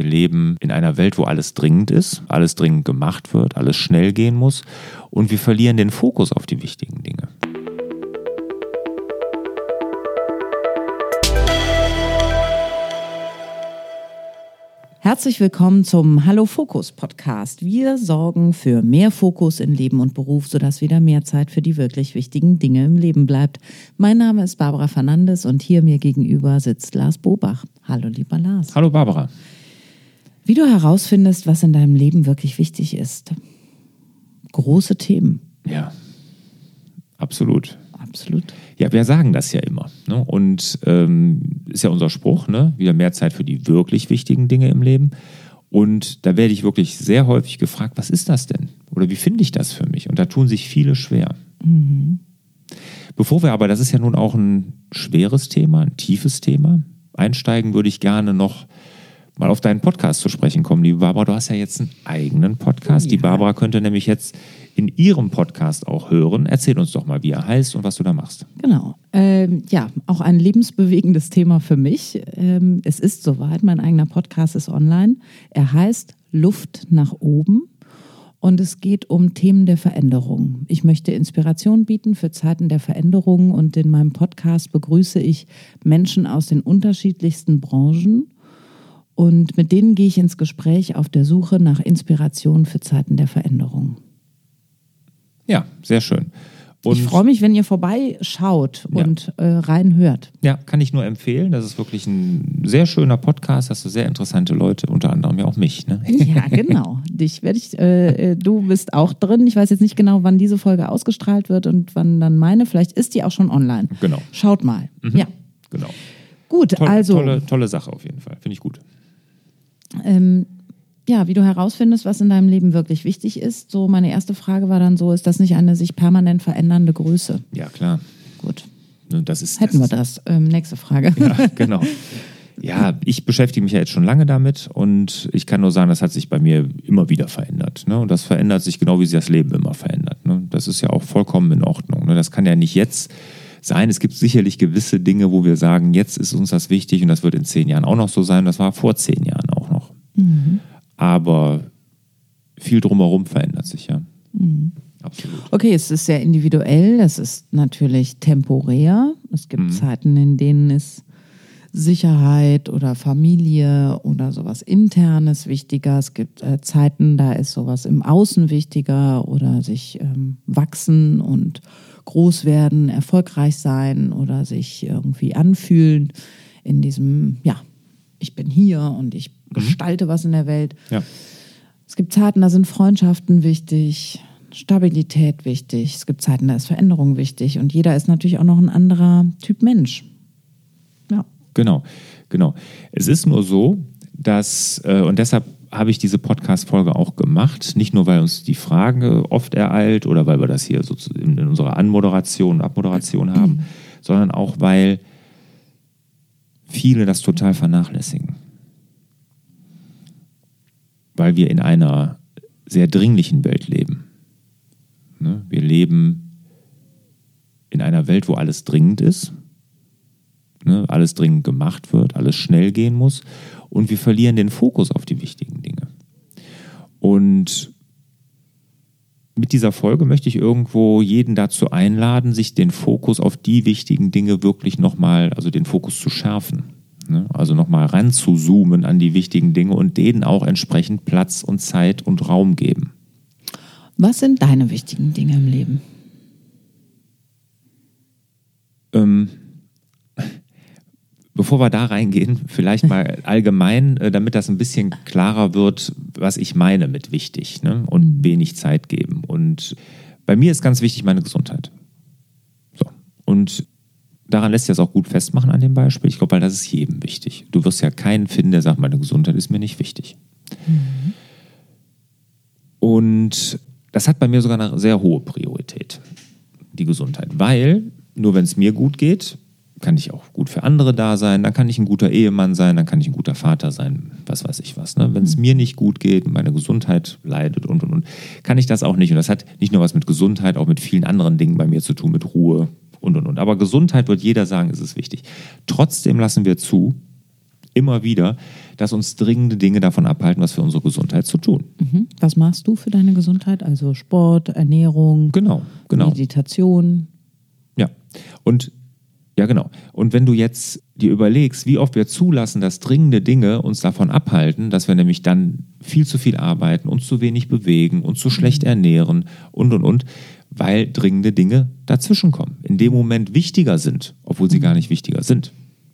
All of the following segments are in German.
Wir leben in einer Welt, wo alles dringend ist, alles dringend gemacht wird, alles schnell gehen muss und wir verlieren den Fokus auf die wichtigen Dinge. Herzlich willkommen zum Hallo Fokus Podcast. Wir sorgen für mehr Fokus in Leben und Beruf, sodass wieder mehr Zeit für die wirklich wichtigen Dinge im Leben bleibt. Mein Name ist Barbara Fernandes und hier mir gegenüber sitzt Lars Bobach. Hallo lieber Lars. Hallo Barbara. Wie du herausfindest, was in deinem Leben wirklich wichtig ist. Große Themen. Ja, absolut. Absolut. Ja, wir sagen das ja immer. Ne? Und ähm, ist ja unser Spruch, ne? wieder mehr Zeit für die wirklich wichtigen Dinge im Leben. Und da werde ich wirklich sehr häufig gefragt, was ist das denn? Oder wie finde ich das für mich? Und da tun sich viele schwer. Mhm. Bevor wir aber, das ist ja nun auch ein schweres Thema, ein tiefes Thema, einsteigen, würde ich gerne noch mal auf deinen Podcast zu sprechen kommen. Liebe Barbara, du hast ja jetzt einen eigenen Podcast. Ja. Die Barbara könnte nämlich jetzt in ihrem Podcast auch hören. Erzähl uns doch mal, wie er heißt und was du da machst. Genau. Ähm, ja, auch ein lebensbewegendes Thema für mich. Ähm, es ist soweit, mein eigener Podcast ist online. Er heißt Luft nach oben. Und es geht um Themen der Veränderung. Ich möchte Inspiration bieten für Zeiten der Veränderung und in meinem Podcast begrüße ich Menschen aus den unterschiedlichsten Branchen und mit denen gehe ich ins Gespräch auf der Suche nach Inspiration für Zeiten der Veränderung. Ja, sehr schön. Und ich freue mich, wenn ihr vorbeischaut und ja. äh, reinhört. Ja, kann ich nur empfehlen. Das ist wirklich ein sehr schöner Podcast. Hast du sehr interessante Leute, unter anderem ja auch mich. Ne? Ja, genau. Dich werde ich. Äh, äh, du bist auch drin. Ich weiß jetzt nicht genau, wann diese Folge ausgestrahlt wird und wann dann meine. Vielleicht ist die auch schon online. Genau. Schaut mal. Mhm. Ja. Genau. Gut, Toll, also. Tolle, tolle Sache auf jeden Fall. Finde ich gut ähm, ja, wie du herausfindest, was in deinem Leben wirklich wichtig ist. So, meine erste Frage war dann so: Ist das nicht eine sich permanent verändernde Größe? Ja, klar. Gut. Das ist, Hätten das wir das. Ähm, nächste Frage. Ja, genau. Ja, ich beschäftige mich ja jetzt schon lange damit und ich kann nur sagen, das hat sich bei mir immer wieder verändert. Ne? Und das verändert sich genau, wie sich das Leben immer verändert. Ne? Das ist ja auch vollkommen in Ordnung. Ne? Das kann ja nicht jetzt sein. Es gibt sicherlich gewisse Dinge, wo wir sagen, jetzt ist uns das wichtig und das wird in zehn Jahren auch noch so sein. Das war vor zehn Jahren. Mhm. Aber viel drumherum verändert sich ja. Mhm. Absolut. Okay, es ist sehr individuell, es ist natürlich temporär. Es gibt mhm. Zeiten, in denen es Sicherheit oder Familie oder sowas Internes wichtiger. Es gibt äh, Zeiten, da ist sowas im Außen wichtiger oder sich ähm, wachsen und groß werden, erfolgreich sein oder sich irgendwie anfühlen in diesem, ja, ich bin hier und ich. Gestalte was in der Welt. Ja. Es gibt Zeiten, da sind Freundschaften wichtig, Stabilität wichtig. Es gibt Zeiten, da ist Veränderung wichtig. Und jeder ist natürlich auch noch ein anderer Typ Mensch. Ja. Genau, genau. Es ist nur so, dass, äh, und deshalb habe ich diese Podcast-Folge auch gemacht. Nicht nur, weil uns die Frage oft ereilt oder weil wir das hier so in, in unserer Anmoderation und Abmoderation haben, mhm. sondern auch, weil viele das total vernachlässigen. Weil wir in einer sehr dringlichen Welt leben. Ne? Wir leben in einer Welt, wo alles dringend ist, ne? alles dringend gemacht wird, alles schnell gehen muss und wir verlieren den Fokus auf die wichtigen Dinge. Und mit dieser Folge möchte ich irgendwo jeden dazu einladen, sich den Fokus auf die wichtigen Dinge wirklich nochmal, also den Fokus zu schärfen. Ne? Also nochmal ranzuzoomen an die wichtigen Dinge und denen auch entsprechend Platz und Zeit und Raum geben. Was sind deine wichtigen Dinge im Leben? Ähm, Bevor wir da reingehen, vielleicht mal allgemein, äh, damit das ein bisschen klarer wird, was ich meine mit wichtig ne? und mhm. wenig Zeit geben. Und bei mir ist ganz wichtig meine Gesundheit. So. Und daran lässt sich das auch gut festmachen an dem Beispiel. Ich glaube, weil das ist jedem wichtig. Du wirst ja keinen finden, der sagt, meine Gesundheit ist mir nicht wichtig. Mhm. Und das hat bei mir sogar eine sehr hohe Priorität, die Gesundheit. Weil nur wenn es mir gut geht, kann ich auch gut für andere da sein, dann kann ich ein guter Ehemann sein, dann kann ich ein guter Vater sein, was weiß ich was. Ne? Wenn es mhm. mir nicht gut geht, meine Gesundheit leidet und und und, kann ich das auch nicht. Und das hat nicht nur was mit Gesundheit, auch mit vielen anderen Dingen bei mir zu tun, mit Ruhe und und und. Aber Gesundheit wird jeder sagen, ist es wichtig. Trotzdem lassen wir zu, immer wieder, dass uns dringende Dinge davon abhalten, was für unsere Gesundheit zu tun. Mhm. Was machst du für deine Gesundheit? Also Sport, Ernährung, genau, genau. Meditation. Ja, und ja, genau. Und wenn du jetzt dir überlegst, wie oft wir zulassen, dass dringende Dinge uns davon abhalten, dass wir nämlich dann viel zu viel arbeiten, uns zu wenig bewegen, uns zu schlecht ernähren und und und, weil dringende Dinge dazwischenkommen, in dem Moment wichtiger sind, obwohl sie gar nicht wichtiger sind.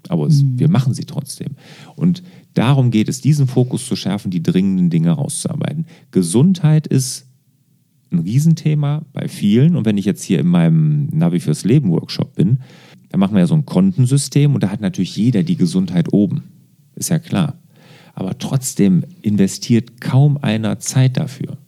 Aber es, wir machen sie trotzdem. Und darum geht es, diesen Fokus zu schärfen, die dringenden Dinge rauszuarbeiten. Gesundheit ist ein Riesenthema bei vielen. Und wenn ich jetzt hier in meinem Navi fürs Leben Workshop bin, da machen wir ja so ein Kontensystem und da hat natürlich jeder die Gesundheit oben. Ist ja klar. Aber trotzdem investiert kaum einer Zeit dafür.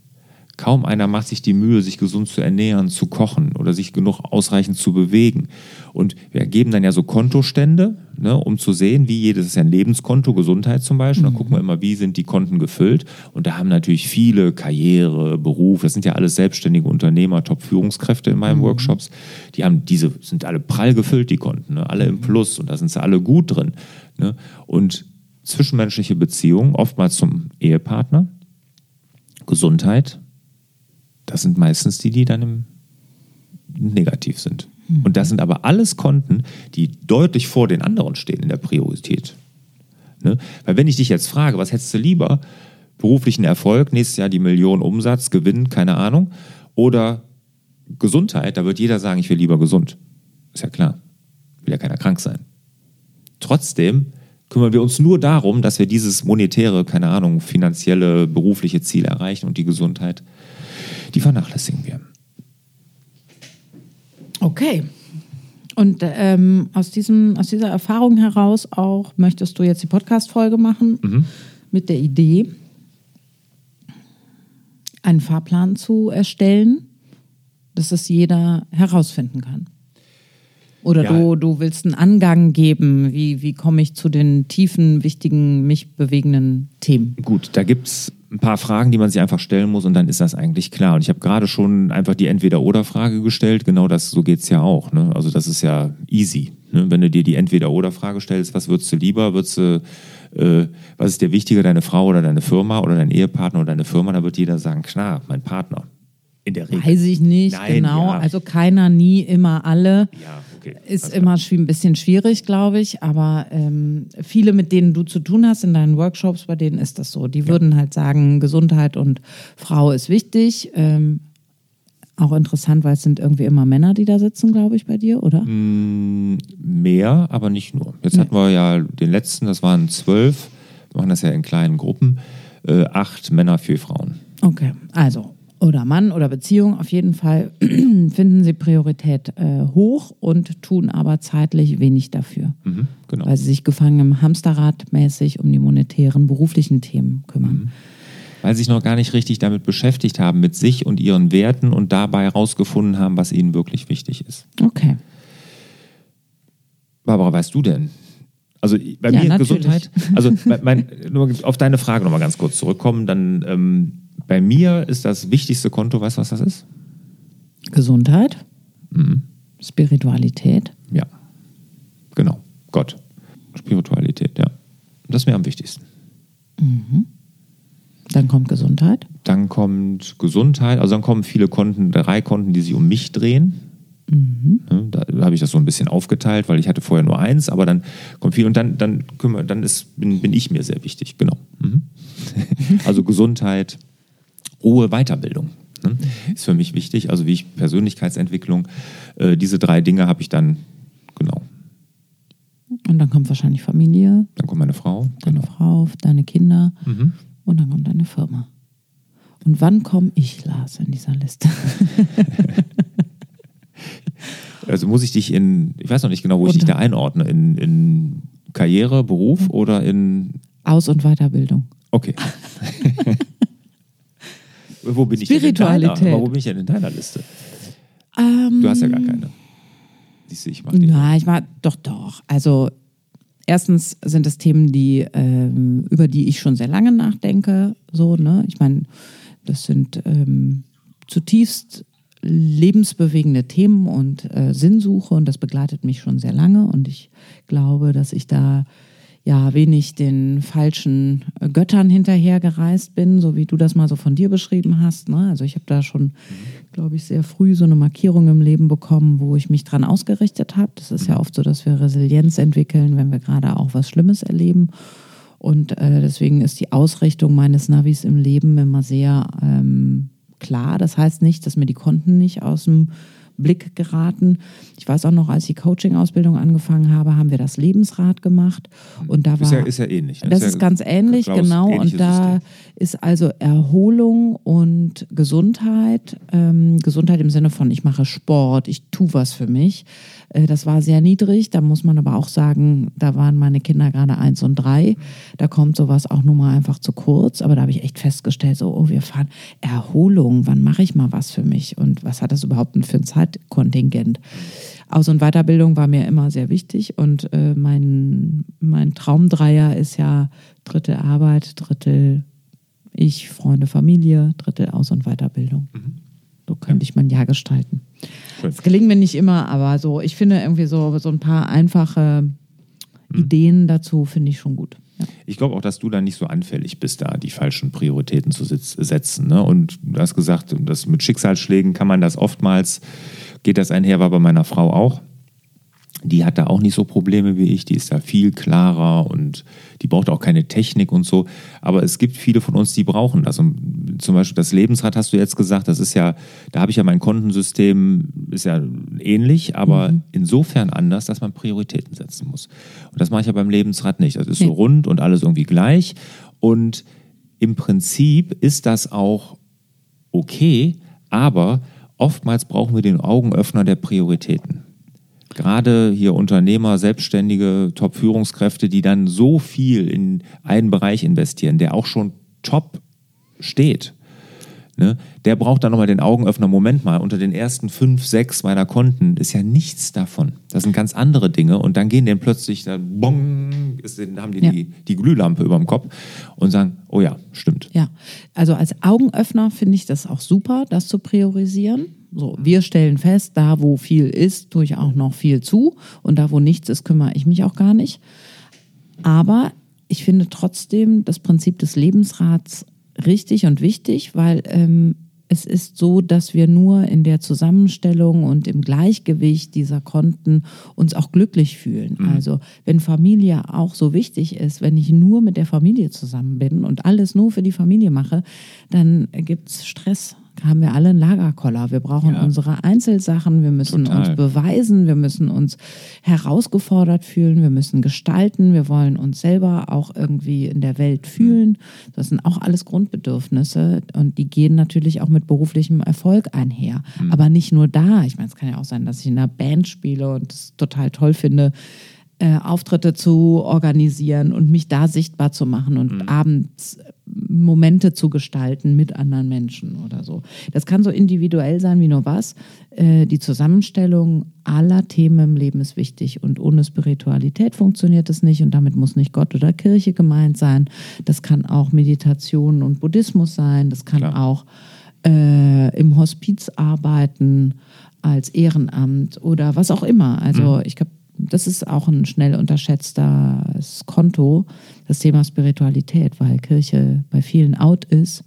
Kaum einer macht sich die Mühe, sich gesund zu ernähren, zu kochen oder sich genug ausreichend zu bewegen. Und wir geben dann ja so Kontostände, ne, um zu sehen, wie jedes ist ja ein Lebenskonto, Gesundheit zum Beispiel. Da gucken wir immer, wie sind die Konten gefüllt. Und da haben natürlich viele Karriere, Beruf, das sind ja alles selbstständige Unternehmer, Top-Führungskräfte in meinen mhm. Workshops. Die haben diese, sind alle prall gefüllt, die Konten, ne, alle im Plus und da sind sie alle gut drin. Ne. Und zwischenmenschliche Beziehungen, oftmals zum Ehepartner, Gesundheit, das sind meistens die, die dann im negativ sind. Mhm. Und das sind aber alles Konten, die deutlich vor den anderen stehen in der Priorität. Ne? Weil wenn ich dich jetzt frage, was hättest du lieber? Beruflichen Erfolg, nächstes Jahr die Million Umsatz, Gewinn, keine Ahnung. Oder Gesundheit, da wird jeder sagen, ich will lieber gesund. Ist ja klar. Will ja keiner krank sein. Trotzdem kümmern wir uns nur darum, dass wir dieses monetäre, keine Ahnung, finanzielle, berufliche Ziel erreichen und die Gesundheit die vernachlässigen wir. Okay. Und ähm, aus, diesem, aus dieser Erfahrung heraus auch möchtest du jetzt die Podcast-Folge machen mhm. mit der Idee, einen Fahrplan zu erstellen, dass es jeder herausfinden kann. Oder ja. du, du willst einen Angang geben, wie, wie komme ich zu den tiefen, wichtigen, mich bewegenden Themen? Gut, da gibt es ein paar Fragen, die man sich einfach stellen muss und dann ist das eigentlich klar. Und ich habe gerade schon einfach die Entweder-Oder-Frage gestellt. Genau das, so geht es ja auch. Ne? Also das ist ja easy. Ne? Wenn du dir die Entweder-Oder-Frage stellst, was würdest du lieber? Würdest du, äh, was ist dir wichtiger, deine Frau oder deine Firma oder dein Ehepartner oder deine Firma? Da wird jeder sagen, klar, mein Partner. In der Regel. Weiß ich nicht, Nein, genau. Ja. Also keiner, nie, immer alle. Ja okay. Ist immer ein bisschen schwierig, glaube ich. Aber ähm, viele, mit denen du zu tun hast in deinen Workshops, bei denen ist das so. Die ja. würden halt sagen, Gesundheit und Frau ist wichtig. Ähm, auch interessant, weil es sind irgendwie immer Männer, die da sitzen, glaube ich, bei dir, oder? Mm, mehr, aber nicht nur. Jetzt nee. hatten wir ja den letzten, das waren zwölf. Wir machen das ja in kleinen Gruppen. Äh, acht Männer, vier Frauen. Okay, also oder Mann oder Beziehung, auf jeden Fall finden sie Priorität äh, hoch und tun aber zeitlich wenig dafür. Mhm, genau. Weil sie sich gefangen im Hamsterrad mäßig um die monetären beruflichen Themen kümmern. Mhm. Weil sie sich noch gar nicht richtig damit beschäftigt haben, mit sich und ihren Werten und dabei herausgefunden haben, was ihnen wirklich wichtig ist. Okay. Barbara, weißt du denn? Also bei ja, mir natürlich. Gesundheit. Also mein, nur auf deine Frage nochmal ganz kurz zurückkommen, dann ähm, bei mir ist das wichtigste Konto, weißt du, was das ist? Gesundheit, mhm. Spiritualität. Ja, genau. Gott. Spiritualität, ja. Das ist mir am wichtigsten. Mhm. Dann kommt Gesundheit. Dann kommt Gesundheit, also dann kommen viele Konten, drei Konten, die sich um mich drehen. Mhm. Da, da habe ich das so ein bisschen aufgeteilt, weil ich hatte vorher nur eins, aber dann kommt viel und dann, dann, dann ist, bin, bin ich mir sehr wichtig, genau. Mhm. also Gesundheit, hohe Weiterbildung. Ne? Ist für mich wichtig. Also wie ich Persönlichkeitsentwicklung, äh, diese drei Dinge habe ich dann, genau. Und dann kommt wahrscheinlich Familie. Dann kommt meine Frau. Deine genau. Frau, deine Kinder. Mhm. Und dann kommt deine Firma. Und wann komme ich, Lars, in dieser Liste? also muss ich dich in, ich weiß noch nicht genau, wo ich dich da einordne, in, in Karriere, Beruf oder in... Aus- und Weiterbildung. Okay. Wo bin ich denn in deiner? Aber wo bin ich denn in deiner Liste? Ähm, du hast ja gar keine. Siehst du, ich mach die. Na, ich war doch, doch. Also erstens sind es Themen, die, ähm, über die ich schon sehr lange nachdenke. So, ne? Ich meine, das sind ähm, zutiefst lebensbewegende Themen und äh, Sinnsuche und das begleitet mich schon sehr lange und ich glaube, dass ich da ja wenig den falschen äh, Göttern hinterhergereist bin, so wie du das mal so von dir beschrieben hast. Ne? Also ich habe da schon, glaube ich, sehr früh so eine Markierung im Leben bekommen, wo ich mich dran ausgerichtet habe. Das ist ja mhm. oft so, dass wir Resilienz entwickeln, wenn wir gerade auch was Schlimmes erleben. Und äh, deswegen ist die Ausrichtung meines Navis im Leben immer sehr ähm, klar. Das heißt nicht, dass mir die Konten nicht aus dem Blick geraten. Ich weiß auch noch, als ich die Coaching-Ausbildung angefangen habe, haben wir das Lebensrad gemacht. Und da war, ist, ja, ist ja ähnlich. Ne? Das, ist, ja ganz ähnlich, genau. Und da System. ist also Erholung und Gesundheit. Ähm, Gesundheit im Sinne von, ich mache Sport, ich tue was für mich. Äh, das war sehr niedrig. Da muss man aber auch sagen, da waren meine Kinder gerade eins und drei. Da kommt sowas auch nun mal einfach zu kurz. Aber da habe ich echt festgestellt, so, oh, wir fahren Erholung. Wann mache ich mal was für mich? Und was hat das überhaupt für ein Zeitkontingent? Aus- und Weiterbildung war mir immer sehr wichtig. Und äh, mein, mein Traumdreier ist ja Drittel Arbeit, Drittel ich, Freunde, Familie, Drittel Aus- und Weiterbildung. Mhm. So könnte ja. ich mein Jahr gestalten. Es gelingt mir nicht immer, aber so, ich finde irgendwie so, so ein paar einfache mhm. Ideen dazu finde ich schon gut. Ja. Ich glaube auch, dass du da nicht so anfällig bist, da die falschen Prioritäten zu setzen. Ne? Und du hast gesagt, dass mit Schicksalsschlägen kann man das oftmals, geht das einher, war bei meiner Frau auch die hat da auch nicht so Probleme wie ich, die ist da viel klarer und die braucht auch keine Technik und so. Aber es gibt viele von uns, die brauchen das. Und zum Beispiel das Lebensrad hast du jetzt gesagt, das ist ja, da habe ich ja mein Kontensystem, ist ja ähnlich, aber mhm. insofern anders, dass man Prioritäten setzen muss. Und das mache ich ja beim Lebensrad nicht. Das ist so rund und alles irgendwie gleich. Und im Prinzip ist das auch okay, aber oftmals brauchen wir den Augenöffner der Prioritäten gerade hier Unternehmer, Selbstständige, Top-Führungskräfte, die dann so viel in einen Bereich investieren, der auch schon top steht. Ne? Der braucht dann nochmal den Augenöffner. Moment mal, unter den ersten fünf, sechs meiner Konten ist ja nichts davon. Das sind ganz andere Dinge. Und dann gehen denen plötzlich, da bong, ist, haben die, ja. die die Glühlampe über dem Kopf und sagen, oh ja, stimmt. Ja, also als Augenöffner finde ich das auch super, das zu priorisieren. So, wir stellen fest, da wo viel ist, tue ich auch noch viel zu und da wo nichts ist, kümmere ich mich auch gar nicht. Aber ich finde trotzdem das Prinzip des Lebensrats richtig und wichtig, weil ähm, es ist so, dass wir nur in der Zusammenstellung und im Gleichgewicht dieser Konten uns auch glücklich fühlen. Mhm. Also wenn Familie auch so wichtig ist, wenn ich nur mit der Familie zusammen bin und alles nur für die Familie mache, dann gibt es Stress haben wir alle einen Lagerkoller. Wir brauchen ja. unsere Einzelsachen, wir müssen Total. uns beweisen, wir müssen uns herausgefordert fühlen, wir müssen gestalten, wir wollen uns selber auch irgendwie in der Welt fühlen. Das sind auch alles Grundbedürfnisse und die gehen natürlich auch mit beruflichem Erfolg einher. Mhm. Aber nicht nur da. Ich meine, es kann ja auch sein, dass ich in einer Band spiele und es total toll finde, äh, Auftritte zu organisieren und mich da sichtbar zu machen und mhm. abends Momente zu gestalten mit anderen Menschen oder so. Das kann so individuell sein wie nur was. Äh, die Zusammenstellung aller Themen im Leben ist wichtig und ohne Spiritualität funktioniert es nicht und damit muss nicht Gott oder Kirche gemeint sein. Das kann auch Meditation und Buddhismus sein. Das kann Klar. auch äh, im Hospiz arbeiten als Ehrenamt oder was auch immer. Also mhm. ich glaube, das ist auch ein schnell unterschätztes Konto, das Thema Spiritualität, weil Kirche bei vielen out ist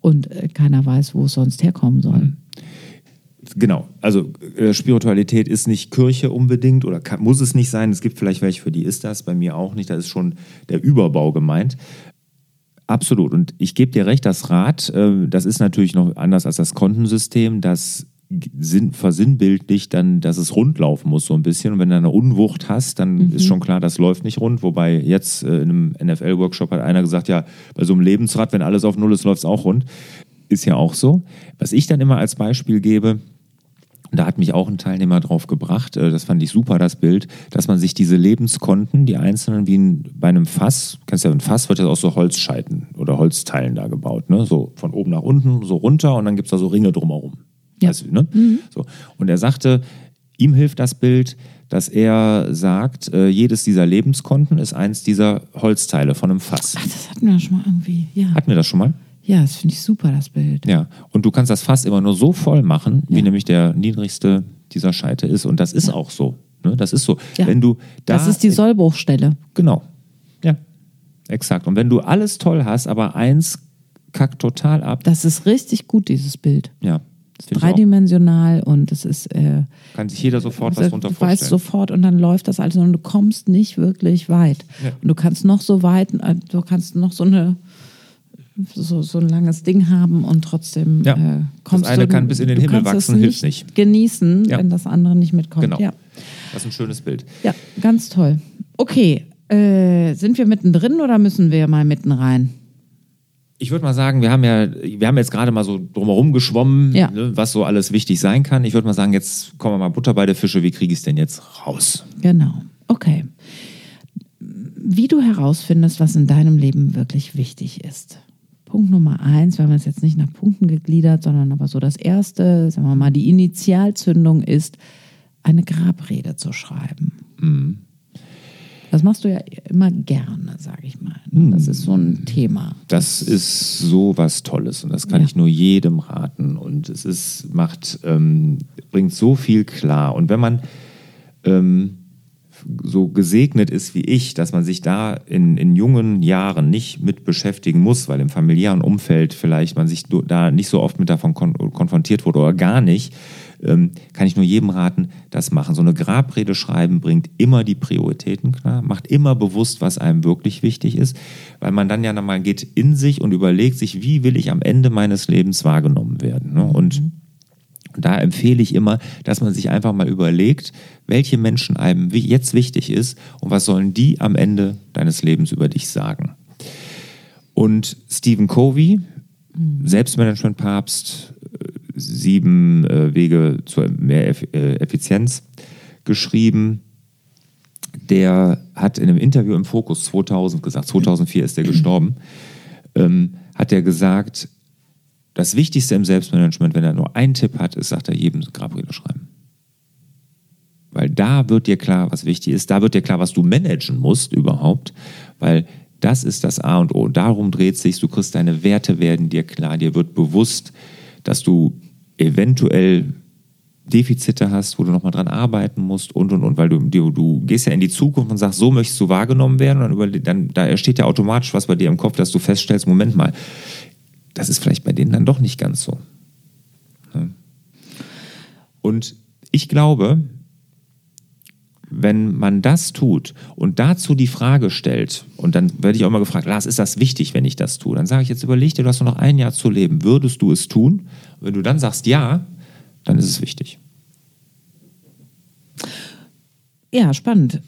und äh, keiner weiß, wo es sonst herkommen soll. Mhm. Genau, also äh, Spiritualität ist nicht Kirche unbedingt oder kann, muss es nicht sein. Es gibt vielleicht welche, für die ist das, bei mir auch nicht. Da ist schon der Überbau gemeint. Absolut. Und ich gebe dir recht, das Rad, äh, das ist natürlich noch anders als das Kontensystem. Das sinn, versinnbildlicht dann, dass es rund laufen muss so ein bisschen. Und wenn du eine Unwucht hast, dann mhm. ist schon klar, das läuft nicht rund. Wobei jetzt äh, in einem NFL-Workshop hat einer gesagt, ja, bei so einem Lebensrad, wenn alles auf Null ist, läuft es auch rund. Ist ja auch so. Was ich dann immer als Beispiel gebe, da hat mich auch ein Teilnehmer drauf gebracht, äh, das fand ich super, das Bild, dass man sich diese Lebenskonten, die einzelnen wie in, bei einem Fass, kennst du ja, ein Fass wird ja aus so Holzscheiten oder Holzteilen da gebaut, ne? so von oben nach unten, so runter und dann gibt es da so Ringe drumherum. Ja. Also, ne? Mhm. So. Und er sagte, ihm hilft das Bild, dass er sagt, äh, jedes dieser Lebenskonten ist eins dieser Holzteile von einem Fass. Ach, das hatten wir schon mal irgendwie, ja. Hatten wir das schon mal? Ja, das finde ich super, das Bild. Ja, und du kannst das Fass immer nur so voll machen, ja. wie nämlich der niedrigste dieser Scheite ist. Und das ist ja. auch so. Ne? Das ist so. Ja. Wenn du da, das ist die Sollbruchstelle. Genau. Ja, exakt. Und wenn du alles toll hast, aber eins kackt total ab. Das ist richtig gut, dieses Bild. Ja. Dreidimensional und es ist. Äh, Kann sich jeder sofort was drunter vorstellen. Du weißt sofort und dann läuft das alles und du kommst nicht wirklich weit. Ja. Und du kannst noch so weit, äh, du kannst noch so eine so, so ein langes Ding haben und trotzdem ja. äh, kommst das eine du, kann bis in den Himmel wachsen, hilft nicht. Genießen, ja. wenn das andere nicht mitkommt. Genau. Ja. Das ist ein schönes Bild. Ja, ganz toll. Okay, äh, sind wir mittendrin oder müssen wir mal mitten rein? Ich würde mal sagen, wir haben ja, wir haben jetzt gerade mal so drumherum geschwommen, ja. ne, was so alles wichtig sein kann. Ich würde mal sagen, jetzt kommen wir mal Butter bei der Fische. Wie kriege ich es denn jetzt raus? Genau. Okay. Wie du herausfindest, was in deinem Leben wirklich wichtig ist. Punkt Nummer eins, wir haben es jetzt nicht nach Punkten gegliedert, sondern aber so das erste, sagen wir mal, die Initialzündung ist, eine Grabrede zu schreiben. Mhm. Das machst du ja immer gerne, sage ich mal. Ne? Das ist so ein Thema. Das ist so was Tolles und das kann ja. ich nur jedem raten. Und es ist, macht, ähm, bringt so viel klar. Und wenn man ähm, so gesegnet ist wie ich, dass man sich da in, in jungen Jahren nicht mit beschäftigen muss, weil im familiären Umfeld vielleicht man sich da nicht so oft mit davon kon konfrontiert wurde oder gar nicht, ähm, kann ich nur jedem raten, das machen. So eine Grabrede schreiben bringt immer die Prioritäten klar, macht immer bewusst, was einem wirklich wichtig ist, weil man dann ja nochmal geht in sich und überlegt sich, wie will ich am Ende meines Lebens wahrgenommen werden. Ne? Und mhm. da empfehle ich immer, dass man sich einfach mal überlegt, welche Menschen einem jetzt wichtig ist und was sollen die am Ende deines Lebens über dich sagen. Und Stephen Covey, mhm. Selbstmanagement-Papst, sieben äh, Wege zu mehr äh, Effizienz geschrieben. Der hat in einem Interview im Fokus 2000 gesagt, 2004 ist er gestorben, ähm, hat er gesagt, das Wichtigste im Selbstmanagement, wenn er nur einen Tipp hat, ist, sagt er, jedem Grabrede schreiben. Weil da wird dir klar, was wichtig ist, da wird dir klar, was du managen musst überhaupt, weil das ist das A und O. Darum dreht sich, du kriegst deine Werte werden dir klar, dir wird bewusst, dass du eventuell Defizite hast, wo du nochmal dran arbeiten musst und und und, weil du, du, du gehst ja in die Zukunft und sagst, so möchtest du wahrgenommen werden und dann, dann da entsteht ja automatisch was bei dir im Kopf, dass du feststellst, Moment mal, das ist vielleicht bei denen dann doch nicht ganz so. Und ich glaube, wenn man das tut und dazu die Frage stellt, und dann werde ich auch mal gefragt, Lars, ist das wichtig, wenn ich das tue? Dann sage ich jetzt, überleg dir, du hast nur noch ein Jahr zu leben. Würdest du es tun? Und wenn du dann sagst ja, dann ist es wichtig. Ja, spannend.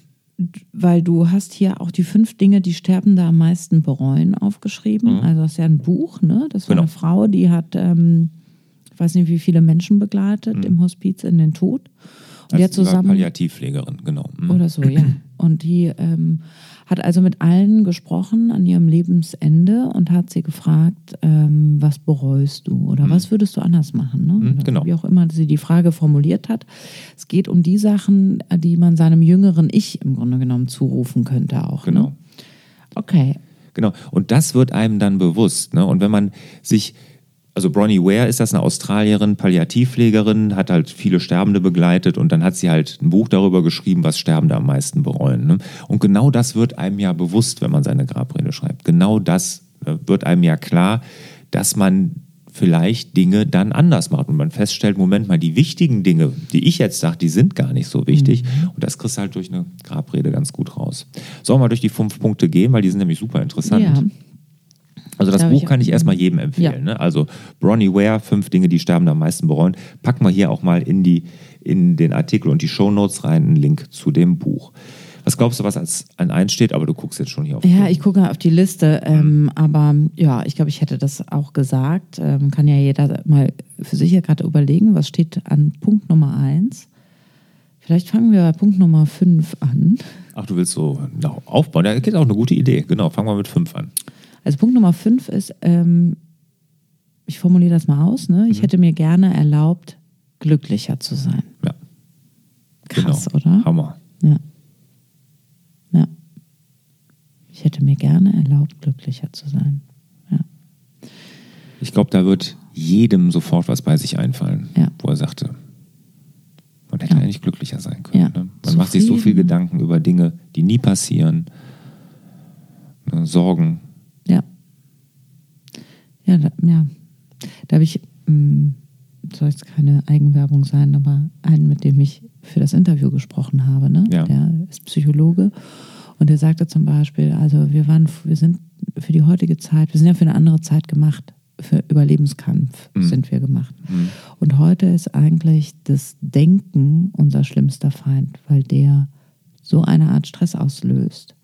Weil du hast hier auch die fünf Dinge, die Sterbende am meisten bereuen, aufgeschrieben. Mhm. Also das ist ja ein Buch, ne? Das war genau. eine Frau, die hat, ähm, ich weiß nicht, wie viele Menschen begleitet mhm. im Hospiz in den Tod. Als zusammen, Palliativpflegerin, genau. Mhm. Oder so, ja. Und die ähm, hat also mit allen gesprochen an ihrem Lebensende und hat sie gefragt, ähm, was bereust du oder mhm. was würdest du anders machen? Ne? Mhm, genau. Wie auch immer sie die Frage formuliert hat. Es geht um die Sachen, die man seinem jüngeren Ich im Grunde genommen zurufen könnte auch. Ne? Genau. Ne? Okay. Genau. Und das wird einem dann bewusst. Ne? Und wenn man sich also Bronnie Ware ist das eine Australierin, Palliativpflegerin, hat halt viele Sterbende begleitet und dann hat sie halt ein Buch darüber geschrieben, was Sterbende am meisten bereuen. Ne? Und genau das wird einem ja bewusst, wenn man seine Grabrede schreibt. Genau das ne, wird einem ja klar, dass man vielleicht Dinge dann anders macht und man feststellt, Moment mal, die wichtigen Dinge, die ich jetzt sage, die sind gar nicht so wichtig mhm. und das kriegst du halt durch eine Grabrede ganz gut raus. Sollen wir mal durch die fünf Punkte gehen, weil die sind nämlich super interessant. Ja. Also das Buch kann ich erstmal jedem empfehlen. Ja. Ne? Also Bronnie Ware, fünf Dinge, die sterben am meisten bereuen. Packen wir hier auch mal in, die, in den Artikel und die Shownotes rein einen Link zu dem Buch. Was glaubst du, was als an eins steht? Aber du guckst jetzt schon hier auf. Ja, ich gucke auf die Liste. Ähm, aber ja, ich glaube, ich hätte das auch gesagt. Ähm, kann ja jeder mal für sich hier gerade überlegen, was steht an Punkt Nummer eins. Vielleicht fangen wir bei Punkt Nummer fünf an. Ach, du willst so aufbauen? Ja, das ist auch eine gute Idee. Genau, fangen wir mit fünf an. Also Punkt Nummer fünf ist, ähm, ich formuliere das mal aus, ne? ich mhm. hätte mir gerne erlaubt, glücklicher zu sein. Ja. Krass, genau. oder? Hammer. Ja. Ja. Ich hätte mir gerne erlaubt, glücklicher zu sein. Ja. Ich glaube, da wird jedem sofort was bei sich einfallen, ja. wo er sagte, man hätte ja. eigentlich glücklicher sein können. Ja. Ne? Man Zufrieden. macht sich so viel Gedanken über Dinge, die nie passieren ne, Sorgen. Ja. Da, ja. Da habe ich, mh, mm, soll jetzt keine Eigenwerbung sein, aber einen, mit dem ich für das Interview gesprochen habe, ne? Ja. Der ist Psychologe und der sagte zum Beispiel, also wir waren, wir sind für die heutige Zeit, wir sind ja für eine andere Zeit gemacht. Für Überlebenskampf Mhm. sind wir gemacht. Und heute ist eigentlich das Denken unser schlimmster Feind, weil der so eine Art Stress auslöst,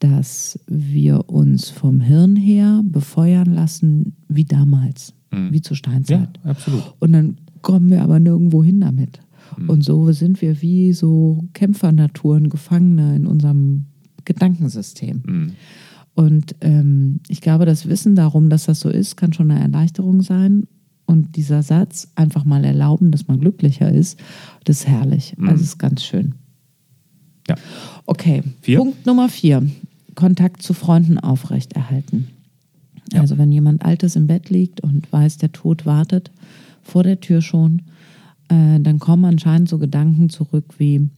dass wir uns vom Hirn her befeuern lassen wie damals, wie zur Steinzeit. Ja, absolut. Und dann kommen wir aber nirgendwo hin damit. Und so sind wir wie so Kämpfernaturen, Gefangene in unserem Gedankensystem. Mhm. Und ähm, ich glaube, das Wissen darum, dass das so ist, kann schon eine Erleichterung sein. Und dieser Satz, einfach mal erlauben, dass man glücklicher ist, das ist herrlich. Also ist ganz schön. Ja. Okay, Vier? Punkt Nummer vier. Kontakt zu Freunden aufrechterhalten. Also wenn jemand Altes im Bett liegt und weiß, der Tod wartet vor der Tür schon, äh, dann kommen anscheinend so Gedanken zurück wie,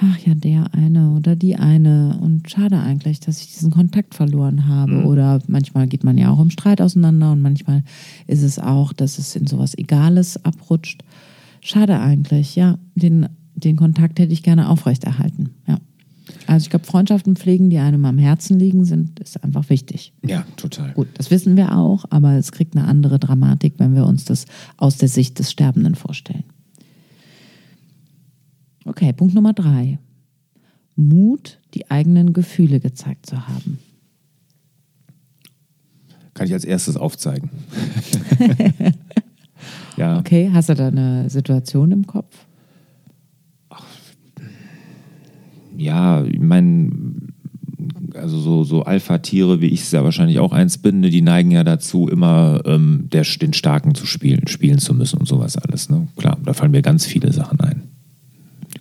ach ja, der eine oder die eine und schade eigentlich, dass ich diesen Kontakt verloren habe. Oder manchmal geht man ja auch im Streit auseinander und manchmal ist es auch, dass es in sowas Egales abrutscht. Schade eigentlich, ja, den, den Kontakt hätte ich gerne aufrechterhalten. Also ich glaube, Freundschaften pflegen, die einem am Herzen liegen, sind, ist einfach wichtig. Ja, total. Gut, das wissen wir auch, aber es kriegt eine andere Dramatik, wenn wir uns das aus der Sicht des Sterbenden vorstellen. Okay, Punkt Nummer drei. Mut, die eigenen Gefühle gezeigt zu haben. Kann ich als erstes aufzeigen. ja, Okay, hast du da eine Situation im Kopf? Ja, ich meine, also so, so Alpha-Tiere, wie ich es ja wahrscheinlich auch eins bin, ne, die neigen ja dazu, immer ähm, der, den Starken zu spielen, spielen zu müssen und sowas alles. Ne? Klar, da fallen mir ganz viele Sachen ein.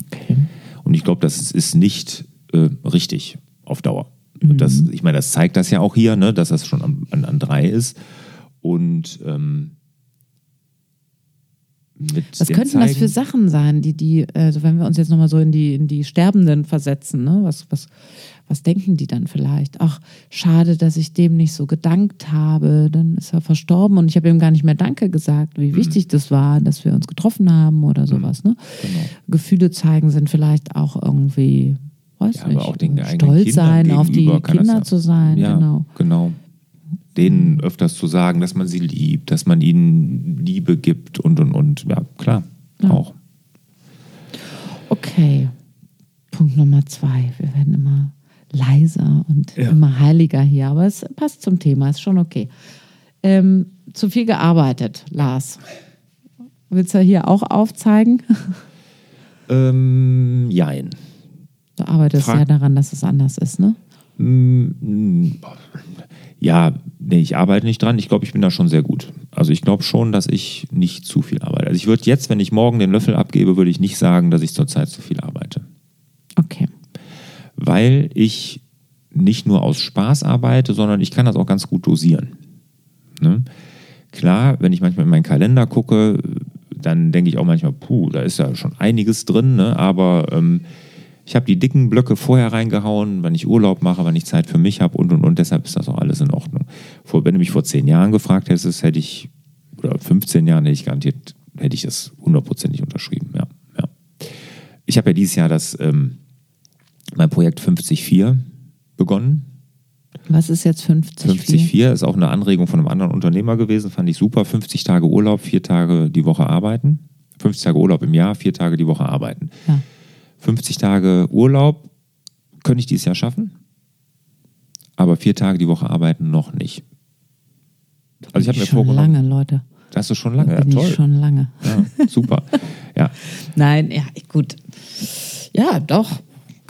Okay. Und ich glaube, das ist- nicht äh, richtig auf Dauer. Und das, ich meine, das zeigt das ja auch hier, ne, dass das schon an, an, an drei ist. Und ähm, mit Was könnten das Zeigen- für Sachen sein, die die, also wenn wir uns jetzt nochmal so in die, in die Sterbenden versetzen, ne? was, was, was denken die dann vielleicht? Ach, schade, dass ich dem nicht so gedankt habe, dann ist er verstorben und ich habe ihm gar nicht mehr Danke gesagt, Mhm. wie wichtig das war, dass wir uns getroffen haben oder sowas. Ne? Genau. Gefühle zeigen sind vielleicht auch irgendwie, weiß Ja, aber nicht, auch den stolz sein, auf die das Kinder zu sein, ja, genau. genau. Denen öfters zu sagen, dass man sie liebt, dass man ihnen Liebe gibt und und und. Ja, klar, Ja. auch. Okay, Punkt Nummer zwei. Wir werden immer leiser und Ja. immer heiliger hier, aber es passt zum Thema, ist schon okay. Ähm, zu viel gearbeitet, Lars. Willst du hier auch aufzeigen? Ähm, jein. Du arbeitest Frag- ja daran, dass es anders ist, ne? Mm, Ja, nee, ich arbeite nicht dran. Ich glaube, ich bin da schon sehr gut. Also ich glaube schon, dass ich nicht zu viel arbeite. Also ich würde jetzt, wenn ich morgen den Löffel abgebe, würde ich nicht sagen, dass ich zurzeit zu viel arbeite. Okay. Weil ich nicht nur aus Spaß arbeite, sondern ich kann das auch ganz gut dosieren. Ne? Klar, wenn ich manchmal in meinen Kalender gucke, dann denke ich auch manchmal, puh, da ist ja schon einiges drin, ne? aber ähm, ich habe die dicken Blöcke vorher reingehauen, wann ich Urlaub mache, wann ich Zeit für mich habe und und und, deshalb ist das auch alles in Ordnung. Vor, wenn du mich vor zehn Jahren gefragt hättest, hätte ich, oder 15 Jahren hätte ich garantiert, hätte ich das hundertprozentig unterschrieben, ja. ja. Ich habe ja dieses Jahr das, ähm, mein Projekt 50-4 begonnen. Was ist jetzt 50? 50-4 ist auch eine Anregung von einem anderen Unternehmer gewesen, fand ich super. 50 Tage Urlaub, vier Tage die Woche arbeiten. 50 Tage Urlaub im Jahr, vier Tage die Woche arbeiten. Ja. 50 Tage Urlaub könnte ich dieses Jahr schaffen, aber vier Tage die Woche arbeiten noch nicht. Also ich habe mir schon vorgenommen, lange, Leute. das ist schon lange, ja, Bin toll. ich schon lange. Ja, super. Ja, Nein, ja, gut. Ja, doch.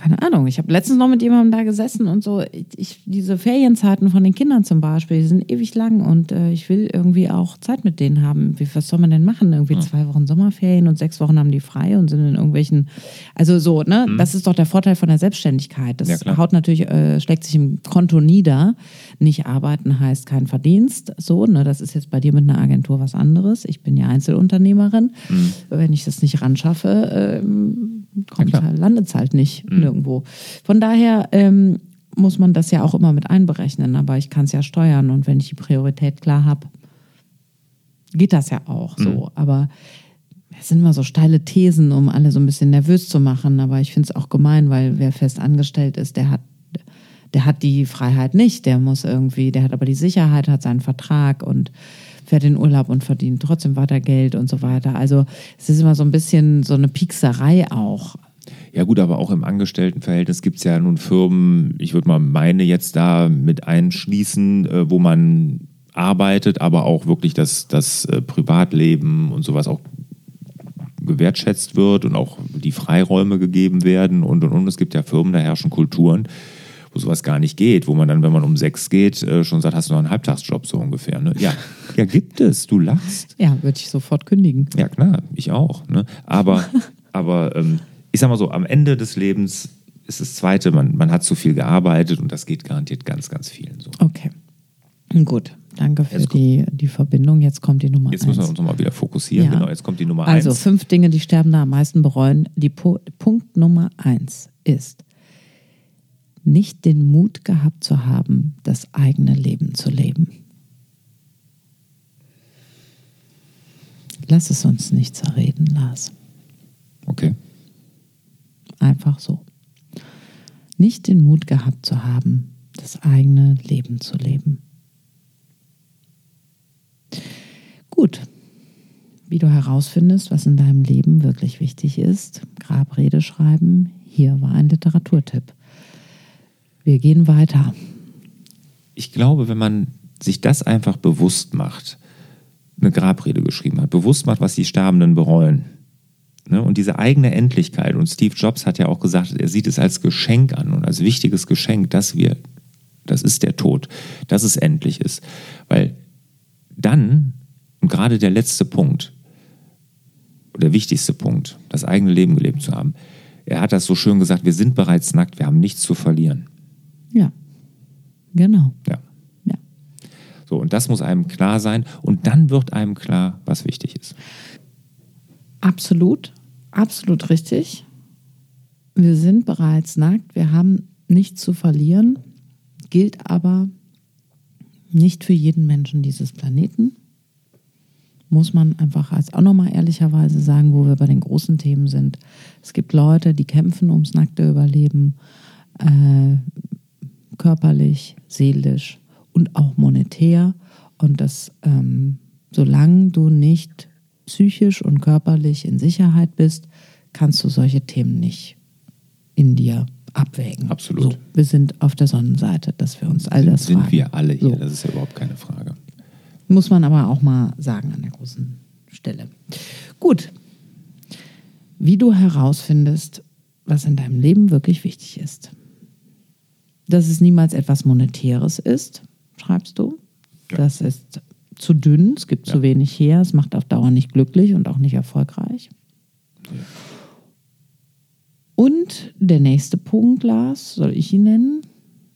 Keine Ahnung. Ich habe letztens noch mit jemandem da gesessen und so. Ich, diese Ferienzeiten von den Kindern zum Beispiel, die sind ewig lang und äh, ich will irgendwie auch Zeit mit denen haben. Wie, was soll man denn machen? Irgendwie zwei Wochen Sommerferien und sechs Wochen haben die frei und sind in irgendwelchen. Also so, ne? Das ist doch der Vorteil von der Selbstständigkeit. Das Ja, haut natürlich, äh, schlägt sich im Konto nieder. Nicht arbeiten heißt kein Verdienst. So, ne? Das ist jetzt bei dir mit einer Agentur was anderes. Ich bin ja Einzelunternehmerin. Wenn ich das nicht ranschaffe, ähm, kommt klar. halt, landet es halt nicht nirgendwo. Von daher ähm, muss man das ja auch immer mit einberechnen, aber ich kann es ja steuern und wenn ich die Priorität klar habe, geht das ja auch so. Mhm. Aber es sind immer so steile Thesen, um alle so ein bisschen nervös zu machen. Aber ich finde es auch gemein, weil wer fest angestellt ist, der hat, der hat die Freiheit nicht. Der muss irgendwie, der hat aber die Sicherheit, hat seinen Vertrag und fährt in Urlaub und verdient trotzdem weiter Geld und so weiter. Also es ist immer so ein bisschen so eine Piekserei auch. Ja gut, aber auch im Angestelltenverhältnis gibt es ja nun Firmen, ich würde mal meine jetzt da mit einschließen, äh, wo man arbeitet, aber auch wirklich das, das äh, Privatleben und sowas auch gewertschätzt wird und auch die Freiräume gegeben werden und und und. Es gibt ja Firmen, da herrschen Kulturen, wo sowas gar nicht geht, wo man dann, wenn man um sechs geht, äh, schon sagt, hast du noch einen Halbtagsjob so ungefähr. Ne? Ja, ja, gibt es. Du lachst. Ja, würde ich sofort kündigen. Ja, klar, ich auch. Ne? Aber, aber ähm, ich sag mal so, am Ende des Lebens ist das Zweite, man, man hat zu viel gearbeitet und das geht garantiert ganz, ganz vielen so. Okay. Gut, danke für die, die Verbindung. Jetzt kommt die Nummer Jetzt eins. müssen wir uns nochmal wieder fokussieren. Ja. Genau, jetzt kommt die Nummer Also eins. fünf Dinge, die Sterbende am meisten bereuen. Die po Punkt Nummer eins ist, nicht den Mut gehabt zu haben, das eigene Leben zu leben. Lass es uns nicht zerreden, Lars. Okay. Einfach so. Nicht den Mut gehabt zu haben, das eigene Leben zu leben. Gut. Wie du herausfindest, was in deinem Leben wirklich wichtig ist, Grabrede schreiben, hier war ein Literaturtipp. Wir gehen weiter. Ich glaube, wenn man sich das einfach bewusst macht, eine Grabrede geschrieben hat, bewusst macht, was die Sterbenden bereuen. Ne? Und diese eigene Endlichkeit. Und Steve Jobs hat ja auch gesagt, er sieht es als Geschenk an und als wichtiges Geschenk, dass wir, das ist der Tod, dass es endlich ist. Weil dann, und gerade der letzte Punkt, der wichtigste Punkt, das eigene Leben gelebt zu haben, er hat das so schön gesagt, wir sind bereits nackt, wir haben nichts zu verlieren. Ja, genau. Ja. Ja. So, und das muss einem klar sein. Und dann wird einem klar, was wichtig ist. Absolut, absolut richtig. Wir sind bereits nackt, wir haben nichts zu verlieren, gilt aber nicht für jeden Menschen dieses Planeten. Muss man einfach als auch nochmal ehrlicherweise sagen, wo wir bei den großen Themen sind. Es gibt Leute, die kämpfen ums nackte Überleben, äh, körperlich, seelisch und auch monetär. Und das, ähm, solange du nicht psychisch und körperlich in Sicherheit bist, kannst du solche Themen nicht in dir abwägen. Absolut. So, wir sind auf der Sonnenseite, dass wir uns all das sind fragen. wir alle hier, So. das ist ja überhaupt keine Frage. Muss man aber auch mal sagen an der großen Stelle. Gut. Wie du herausfindest, was in deinem Leben wirklich wichtig ist. Dass es niemals etwas Monetäres ist, schreibst du. Ja. Das ist zu dünn, es gibt Ja. zu wenig her, es macht auf Dauer nicht glücklich und auch nicht erfolgreich. Und der nächste Punkt, Lars, soll ich ihn nennen?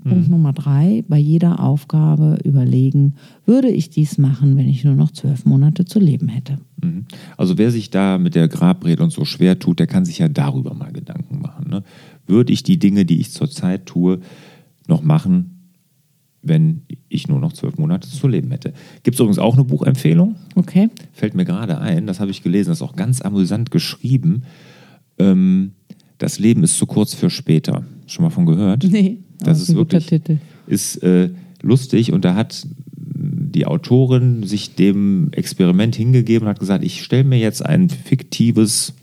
Punkt Nummer drei, bei jeder Aufgabe überlegen, würde ich dies machen, wenn ich nur noch zwölf Monate zu leben hätte? Mhm. Also wer sich da mit der Grabrede und so schwer tut, der kann sich ja darüber mal Gedanken machen. Ne? Würde ich die Dinge, die ich zurzeit tue, noch machen, wenn ich nur noch zwölf Monate zu leben hätte? Gibt es übrigens auch eine Buchempfehlung? Okay. fällt mir gerade ein, das habe ich gelesen, das ist auch ganz amüsant geschrieben. Ähm, das Leben ist zu kurz für später. Schon mal von gehört? Nee, das ist ist wirklich Titel. ist äh, lustig und da hat die Autorin sich dem Experiment hingegeben und hat gesagt, ich stelle mir jetzt ein fiktives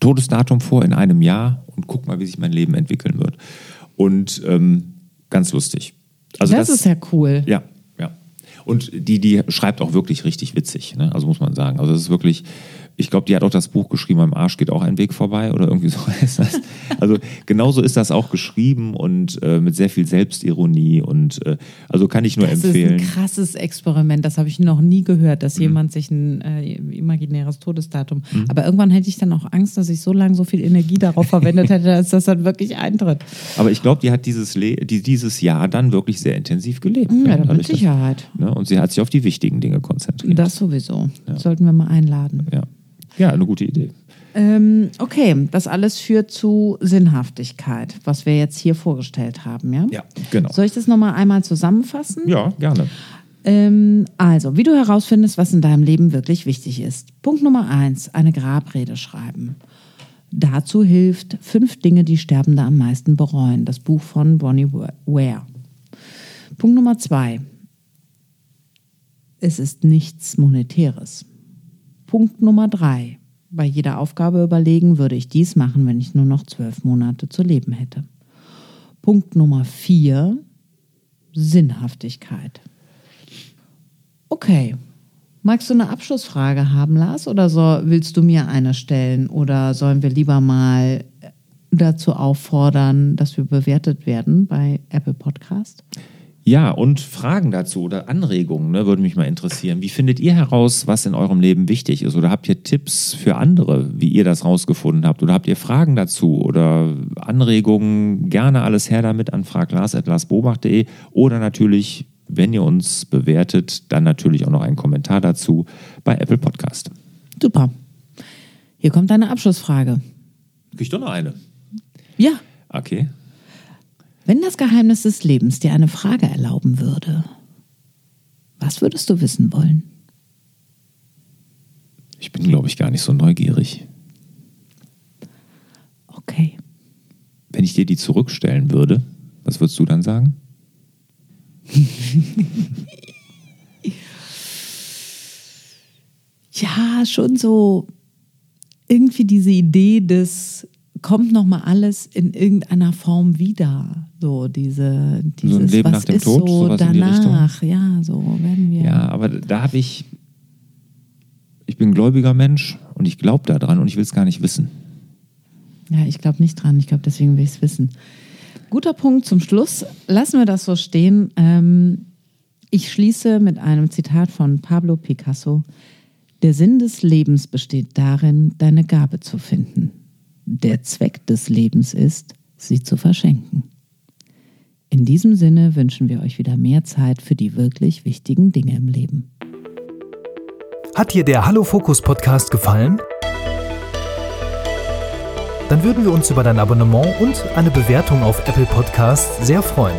Todesdatum vor in einem Jahr und guck mal, wie sich mein Leben entwickeln wird. Und ähm, ganz lustig. Also das, ist ja cool. ja, ja. Und die, die schreibt auch wirklich richtig witzig, ne? also muss man sagen. Also es ist wirklich, ich glaube, die hat auch das Buch geschrieben, am Arsch geht auch ein Weg vorbei oder irgendwie so heißt das. Also genauso ist das auch geschrieben und äh, mit sehr viel Selbstironie und äh, also kann ich nur Das empfehlen. Mhm. ist ein krasses Experiment. Das habe ich noch nie gehört, dass jemand sich ein äh, imaginäres Todesdatum. Aber irgendwann hätte ich dann auch Angst, dass ich so lange so viel Energie darauf verwendet hätte, dass das dann wirklich eintritt. Aber ich glaube, die hat dieses, Le die, dieses Jahr dann wirklich sehr intensiv gelebt. Ja, ne? da mit Dadurch, dass- Sicherheit. Ne? Und sie hat sich auf die wichtigen Dinge konzentriert. Das sowieso. Sollten wir mal einladen. ja. Ja, eine gute Idee. Ähm, okay, das alles führt zu Sinnhaftigkeit, was wir jetzt hier vorgestellt haben, ja? Ja, genau. Soll ich das nochmal einmal zusammenfassen? Ja, gerne. Ähm, also, wie du herausfindest, was in deinem Leben wirklich wichtig ist. Punkt Nummer eins, eine Grabrede schreiben. Dazu hilft Fünf Dinge, die Sterbende am meisten bereuen. Das Buch von Bonnie Ware. Punkt Nummer zwei. Es ist nichts Monetäres. Punkt Nummer drei. Bei jeder Aufgabe überlegen, würde ich dies machen, wenn ich nur noch zwölf Monate zu leben hätte. Punkt Nummer vier. Sinnhaftigkeit. Okay. Magst du eine Abschlussfrage haben, Lars, oder so, willst du mir eine stellen? Oder sollen wir lieber mal dazu auffordern, dass wir bewertet werden bei Apple Podcast? Ja, und Fragen dazu oder Anregungen ne, würde mich mal interessieren. Wie findet ihr heraus, was in eurem Leben wichtig ist? Oder habt ihr Tipps für andere, wie ihr das rausgefunden habt? Oder habt ihr Fragen dazu oder Anregungen? Gerne alles her damit an fraglars.larsbobach.de oder natürlich wenn ihr uns bewertet, dann natürlich auch noch einen Kommentar dazu bei Apple Podcast. Super. Hier kommt eine Abschlussfrage. Krieg ich doch noch eine? Ja. Okay. Wenn das Geheimnis des Lebens dir eine Frage erlauben würde, was würdest du wissen wollen? Ich bin, glaube ich, gar nicht so neugierig. Okay. Wenn ich dir die zurückstellen würde, was würdest du dann sagen? ja, schon so irgendwie diese Idee des kommt noch mal alles in irgendeiner Form wieder. So diese dieses so ein Leben was nach dem ist Tod, so danach, ja, so werden wir. Ja, aber da habe ich ich bin ein gläubiger Mensch und ich glaube daran und ich will es gar nicht wissen. Ja, ich glaube nicht dran. Ich glaube, deswegen will ich es wissen. Guter Punkt zum Schluss. Lassen wir das so stehen. Ähm, ich schließe mit einem Zitat von Pablo Picasso. Der Sinn des Lebens besteht darin, deine Gabe zu finden. Der Zweck des Lebens ist, sie zu verschenken. In diesem Sinne wünschen wir euch wieder mehr Zeit für die wirklich wichtigen Dinge im Leben. Hat dir der Hallo Fokus Podcast gefallen? dann würden wir uns über dein Abonnement und eine Bewertung auf Apple Podcasts sehr freuen.